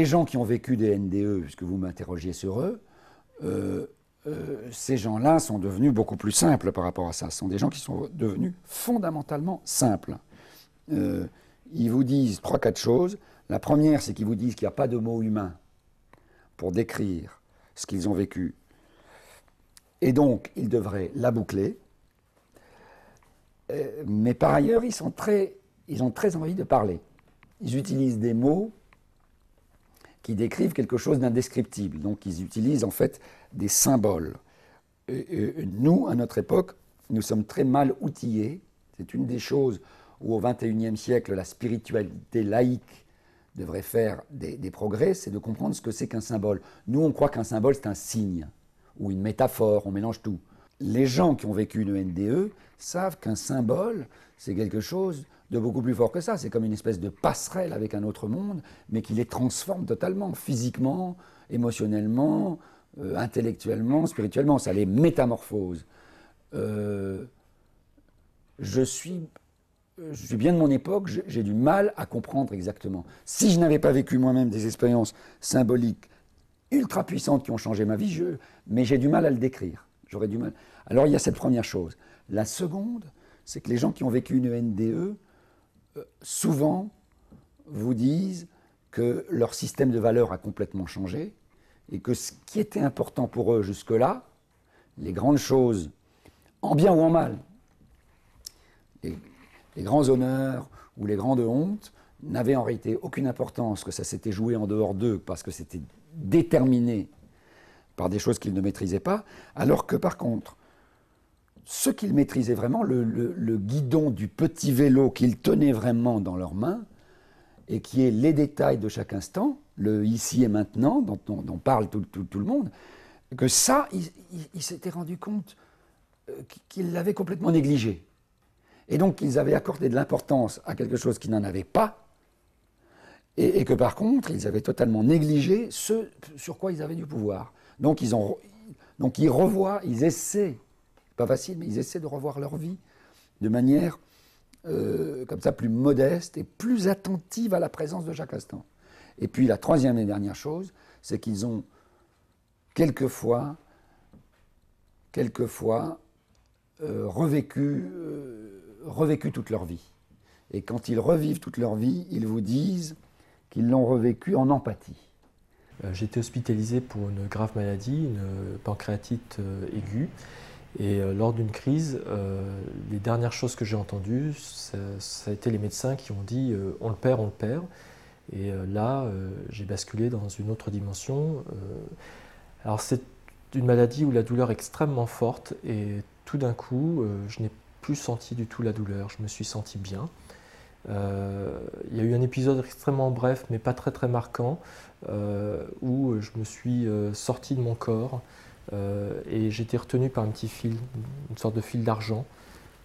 les gens qui ont vécu des NDE, puisque vous m'interrogiez sur eux, euh, euh, ces gens-là sont devenus beaucoup plus simples par rapport à ça. Ce sont des gens qui sont devenus fondamentalement simples. Euh, ils vous disent trois, quatre choses. La première, c'est qu'ils vous disent qu'il n'y a pas de mot humain pour décrire ce qu'ils ont vécu. Et donc, ils devraient la boucler. mais par ailleurs, ils, sont très, ils ont très envie de parler. Ils utilisent des mots qui décrivent quelque chose d'indescriptible. Donc ils utilisent en fait des symboles. nous, à notre époque, nous sommes très mal outillés. C'est une des choses où au XXIe siècle, la spiritualité laïque devrait faire des, des progrès, c'est de comprendre ce que c'est qu'un symbole. Nous, on croit qu'un symbole, c'est un signe ou une métaphore, on mélange tout. Les gens qui ont vécu une NDE savent qu'un symbole, c'est quelque chose de beaucoup plus fort que ça. C'est comme une espèce de passerelle avec un autre monde, mais qui les transforme totalement, physiquement, émotionnellement, euh, intellectuellement, spirituellement. Ça les métamorphose. Euh, je, suis, je suis bien de mon époque, j'ai du mal à comprendre exactement. Si je n'avais pas vécu moi-même des expériences symboliques ultra puissantes qui ont changé ma vie, je, mais j'ai du mal à le décrire. J'aurais du mal. Alors il y a cette première chose. La seconde, c'est que les gens qui ont vécu une NDE, euh, souvent vous disent que leur système de valeurs a complètement changé et que ce qui était important pour eux jusque-là, les grandes choses, en bien ou en mal, les, grands honneurs ou les grandes hontes, n'avaient en réalité aucune importance, que ça s'était joué en dehors d'eux parce que c'était déterminé par des choses qu'ils ne maîtrisaient pas, alors que par contre, ce qu'ils maîtrisaient vraiment, le, guidon du petit vélo qu'ils tenaient vraiment dans leurs mains, et qui est les détails de chaque instant, le ici et maintenant, dont, parle tout, le monde, que ça, ils s'étaient rendus compte euh, qu'ils l'avaient complètement négligé. Et donc ils avaient accordé de l'importance à quelque chose qui n'en avait pas, et, que par contre, ils avaient totalement négligé ce sur quoi ils avaient du pouvoir. Donc ils, ont, ils revoient, ils essaient pas facile, mais ils essaient de revoir leur vie de manière euh, comme ça plus modeste et plus attentive à la présence de chaque instant. Et puis la troisième et dernière chose, c'est qu'ils ont quelquefois, quelquefois euh, revécu, euh, revécu toute leur vie. Et quand ils revivent toute leur vie, ils vous disent qu'ils l'ont revécu en empathie. J'étais hospitalisé pour une grave maladie, une pancréatite aiguë. Et euh, lors d'une crise, euh, les dernières choses que j'ai entendues, ça, a été les médecins qui ont dit euh, on le perd, on le perd. Et là, j'ai basculé dans une autre dimension. alors c'est une maladie où la douleur est extrêmement forte et tout d'un coup, je n'ai plus senti du tout la douleur. Je me suis senti bien. Il y a eu un épisode extrêmement bref, mais pas très très marquant, où je me suis sorti de mon corps. Euh, et j'étais retenu par un petit fil, une sorte de fil d'argent.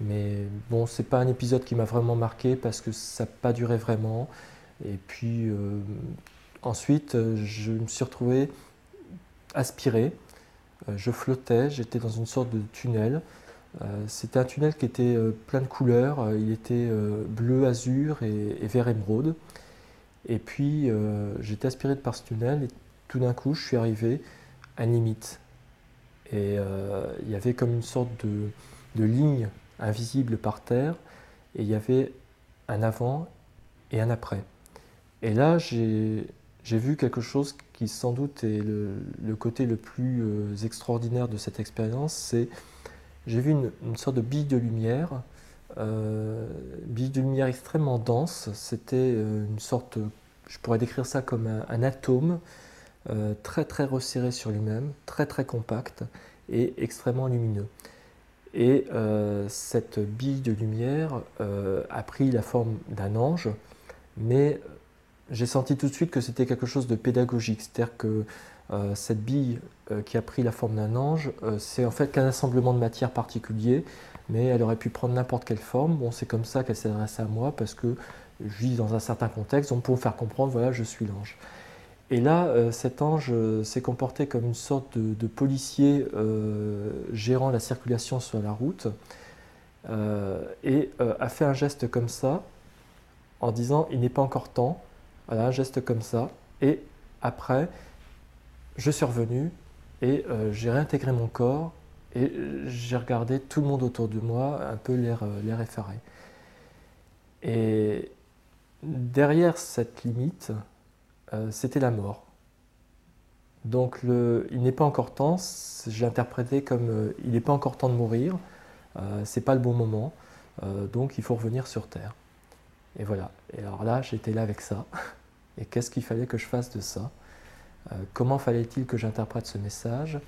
Mais bon, c'est pas un épisode qui m'a vraiment marqué parce que ça n'a pas duré vraiment. Et puis euh, ensuite, euh, je me suis retrouvé aspiré. je flottais, j'étais dans une sorte de tunnel. C'était un tunnel qui était plein de couleurs. il était bleu, azur et, vert émeraude. Et puis j'étais aspiré par ce tunnel et tout d'un coup, je suis arrivé à une. Et euh, il y avait comme une sorte de, ligne invisible par terre, et il y avait un avant et un après. Et là, j'ai vu quelque chose qui sans doute est le, côté le plus euh, extraordinaire de cette expérience, c'est j'ai vu une, sorte de bille de lumière, euh, bille de lumière extrêmement dense. C'était euh, une sorte, je pourrais décrire ça comme un, atome euh, très très resserré sur lui-même, très très compact et extrêmement lumineux. Et cette bille de lumière a pris la forme d'un ange, mais j'ai senti tout de suite que c'était quelque chose de pédagogique, c'est-à-dire que cette bille qui a pris la forme d'un ange, c'est en fait qu'un assemblement de matière particulier, mais elle aurait pu prendre n'importe quelle forme. Bon, c'est comme ça qu'elle s'adresse à moi parce que je vis dans un certain contexte, donc pour me faire comprendre, voilà, je suis l'ange. Et là, euh, cet ange euh, s'est comporté comme une sorte de, policier euh, gérant la circulation sur la route et a fait un geste comme ça en disant il n'est pas encore temps. Voilà, un geste comme ça. Et après, je suis revenu et euh, j'ai réintégré mon corps et j'ai regardé tout le monde autour de moi, un peu l'air effaré. Et derrière cette limite, c'était la mort. Donc il n'est pas encore temps, j'ai interprété comme il n'est pas encore temps de mourir, c'est pas le bon moment, donc il faut revenir sur Terre. Et voilà. Et alors là, j'étais là avec ça. Et qu'est-ce qu'il fallait que je fasse de ça? Euh, Comment fallait-il que j'interprète ce message?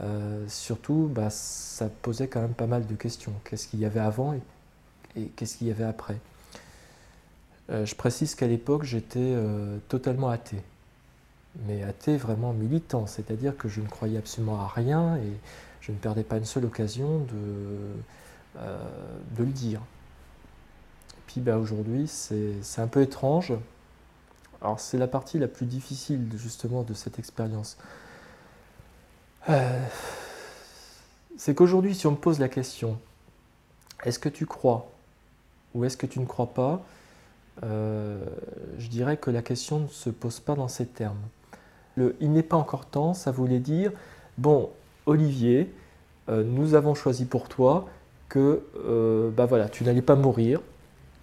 Euh, Surtout, bah, ça posait quand même pas mal de questions. Qu'est-ce qu'il y avait avant et, qu'est-ce qu'il y avait après? Euh, Je précise qu'à l'époque, j'étais totalement athée. Mais athée vraiment militant, c'est-à-dire que je ne croyais absolument à rien et je ne perdais pas une seule occasion de, le dire. Puis bah, aujourd'hui, c'est un peu étrange. Alors c'est la partie la plus difficile justement de cette expérience. Euh, c'est qu'aujourd'hui, si on me pose la question, est-ce que tu crois ou est-ce que tu ne crois pas euh, Je dirais que la question ne se pose pas dans ces termes. Le il n'est pas encore temps, ça voulait dire, bon, Olivier, euh, nous avons choisi pour toi que bah voilà, tu n'allais pas mourir,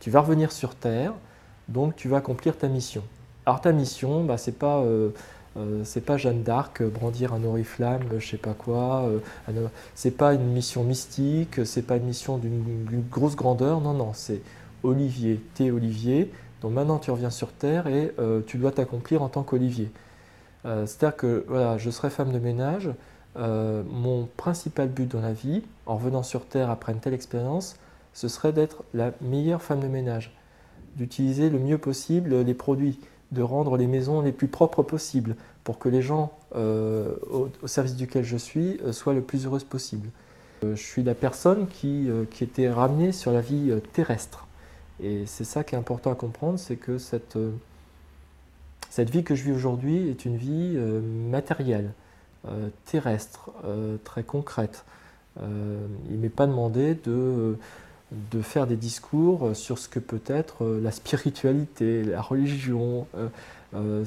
tu vas revenir sur Terre, donc tu vas accomplir ta mission. Alors ta mission, bah, c'est pas euh, euh, Jeanne d'Arc euh, brandir un oriflamme, je sais pas quoi. c'est pas une mission mystique, c'est pas une mission d'une grosse grandeur. Non, non, c'est Olivier, t'es Olivier. Donc maintenant tu reviens sur Terre et tu dois t'accomplir en tant qu'Olivier. C'est-à-dire que voilà, je serai femme de ménage. mon principal but dans la vie, en revenant sur Terre après une telle expérience, ce serait d'être la meilleure femme de ménage, d'utiliser le mieux possible les produits, de rendre les maisons les plus propres possibles pour que les gens euh, au, service duquel je suis euh, soient le plus heureuses possible. Euh, je suis la personne qui, qui était ramenée sur la vie terrestre. Et c'est ça qui est important à comprendre, c'est que cette, cette vie que je vis aujourd'hui est une vie matérielle, terrestre, très concrète. il ne m'est pas demandé de de faire des discours sur ce que peut être euh, la spiritualité, la religion, euh, euh,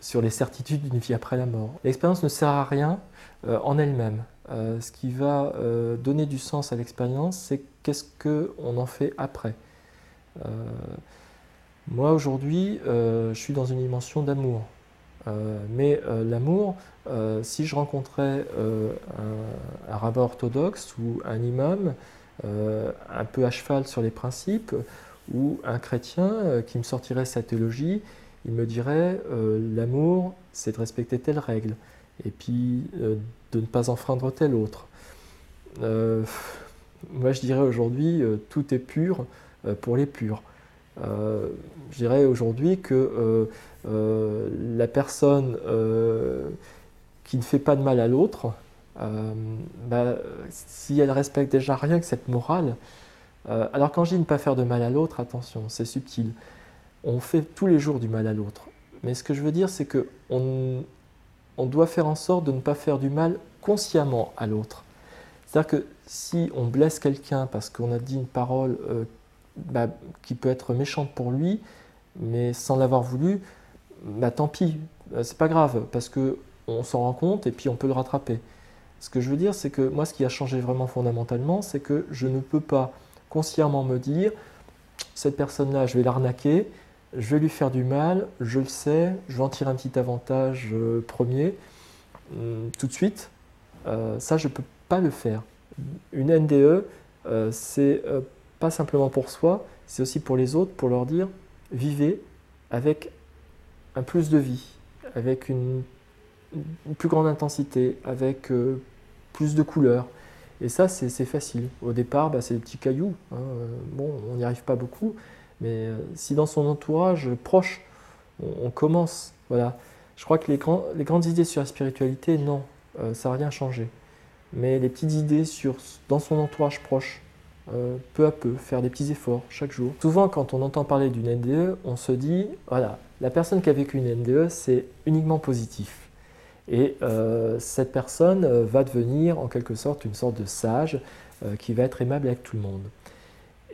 sur les certitudes d'une vie après la mort. L'expérience ne sert à rien en elle-même. ce qui va donner du sens à l'expérience, c'est qu'est-ce qu'on en fait après. moi aujourd'hui, je suis dans une dimension d'amour. mais l'amour, si je rencontrais un, un, rabbin orthodoxe ou un imam, euh, un peu à cheval sur les principes, ou un chrétien euh, qui me sortirait sa théologie, il me dirait euh, l'amour, c'est de respecter telle règle, et puis de ne pas enfreindre telle autre. moi, je dirais aujourd'hui, tout est pur pour les purs. je dirais aujourd'hui que la personne qui ne fait pas de mal à l'autre, bah, si elle respecte déjà rien que cette morale, euh, alors quand je dis ne pas faire de mal à l'autre, attention, c'est subtil. On fait tous les jours du mal à l'autre. Mais ce que je veux dire, c'est que on, doit faire en sorte de ne pas faire du mal consciemment à l'autre. C'est-à-dire que si on blesse quelqu'un parce qu'on a dit une parole euh, bah, qui peut être méchante pour lui, mais sans l'avoir voulu, bah, tant pis, c'est pas grave, parce qu'on s'en rend compte et puis on peut le rattraper. Ce que je veux dire, c'est que moi, ce qui a changé vraiment fondamentalement, c'est que je ne peux pas consciemment me dire, cette personne-là, je vais l'arnaquer, je vais lui faire du mal, je le sais, je vais en tirer un petit avantage euh, premier, hum, tout de suite. Euh, ça, je ne peux pas le faire. Une NDE, euh, c'est pas simplement pour soi, c'est aussi pour les autres, pour leur dire, vivez avec un plus de vie, avec une, plus grande intensité, avec plus de couleurs. Et ça, c'est facile. Au départ, bah, c'est des petits cailloux. Hein. Bon, on n'y arrive pas beaucoup, mais euh, si dans son entourage proche, on, commence, voilà. Je crois que les, grandes idées sur la spiritualité, non, euh, ça n'a rien changé. Mais les petites idées sur, dans son entourage proche, euh, peu à peu, faire des petits efforts chaque jour. Souvent, quand on entend parler d'une NDE, on se dit, voilà, la personne qui a vécu une NDE, c'est uniquement positif. Et euh, cette personne euh, va devenir en quelque sorte une sorte de sage euh, qui va être aimable avec tout le monde.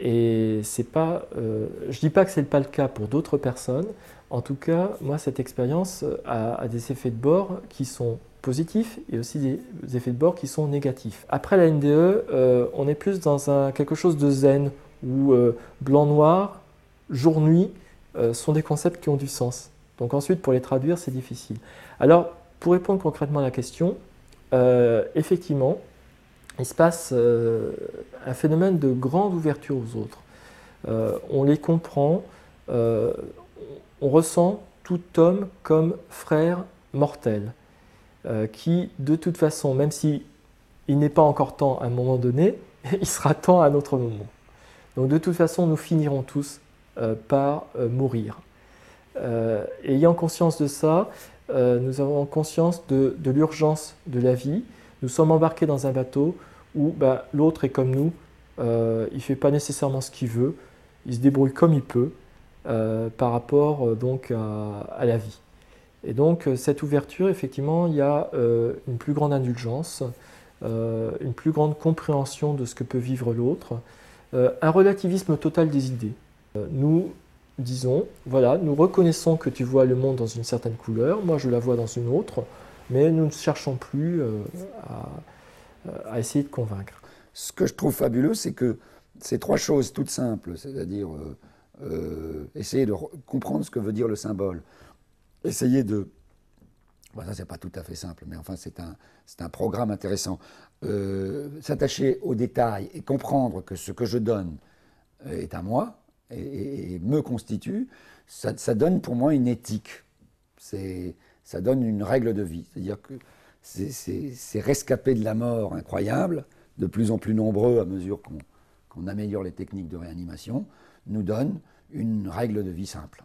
Et c'est pas, je ne dis pas que ce n'est pas le cas pour d'autres personnes. En tout cas, moi, cette expérience a, des effets de bord qui sont positifs et aussi des effets de bord qui sont négatifs. Après la NDE, on est plus dans quelque chose de zen, où blanc-noir, jour-nuit sont des concepts qui ont du sens. Donc ensuite, pour les traduire, c'est difficile. Alors, pour répondre concrètement à la question, effectivement, il se passe un phénomène de grande ouverture aux autres. on les comprend, on ressent tout homme comme frère mortel. Euh, qui, de toute façon, même si il n'est pas encore temps à un moment donné, il sera temps à un autre moment. Donc de toute façon, nous finirons tous euh, par euh, mourir. ayant conscience de ça, nous avons conscience de, l'urgence de la vie. Nous sommes embarqués dans un bateau où bah, l'autre est comme nous, il ne fait pas nécessairement ce qu'il veut, il se débrouille comme il peut par rapport donc à la vie. Et donc euh, cette ouverture, effectivement, il y a euh, une plus grande indulgence, euh, une plus grande compréhension de ce que peut vivre l'autre, un relativisme total des idées. nous disons, voilà, nous reconnaissons que tu vois le monde dans une certaine couleur, moi je la vois dans une autre, mais nous ne cherchons plus à, à, essayer de convaincre. Ce que je trouve fabuleux, c'est que ces trois choses toutes simples, c'est-à-dire essayer de comprendre ce que veut dire le symbole, essayer de... Bon, ça, c'est pas tout à fait simple, mais enfin, c'est un, un programme intéressant. Euh, s'attacher aux détails et comprendre que ce que je donne est à moi et, me constitue, ça, donne pour moi une éthique. Ça donne une règle de vie. C'est-à-dire que ces rescapés de la mort incroyable, de plus en plus nombreux à mesure qu'on améliore les techniques de réanimation, nous donnent une règle de vie simple.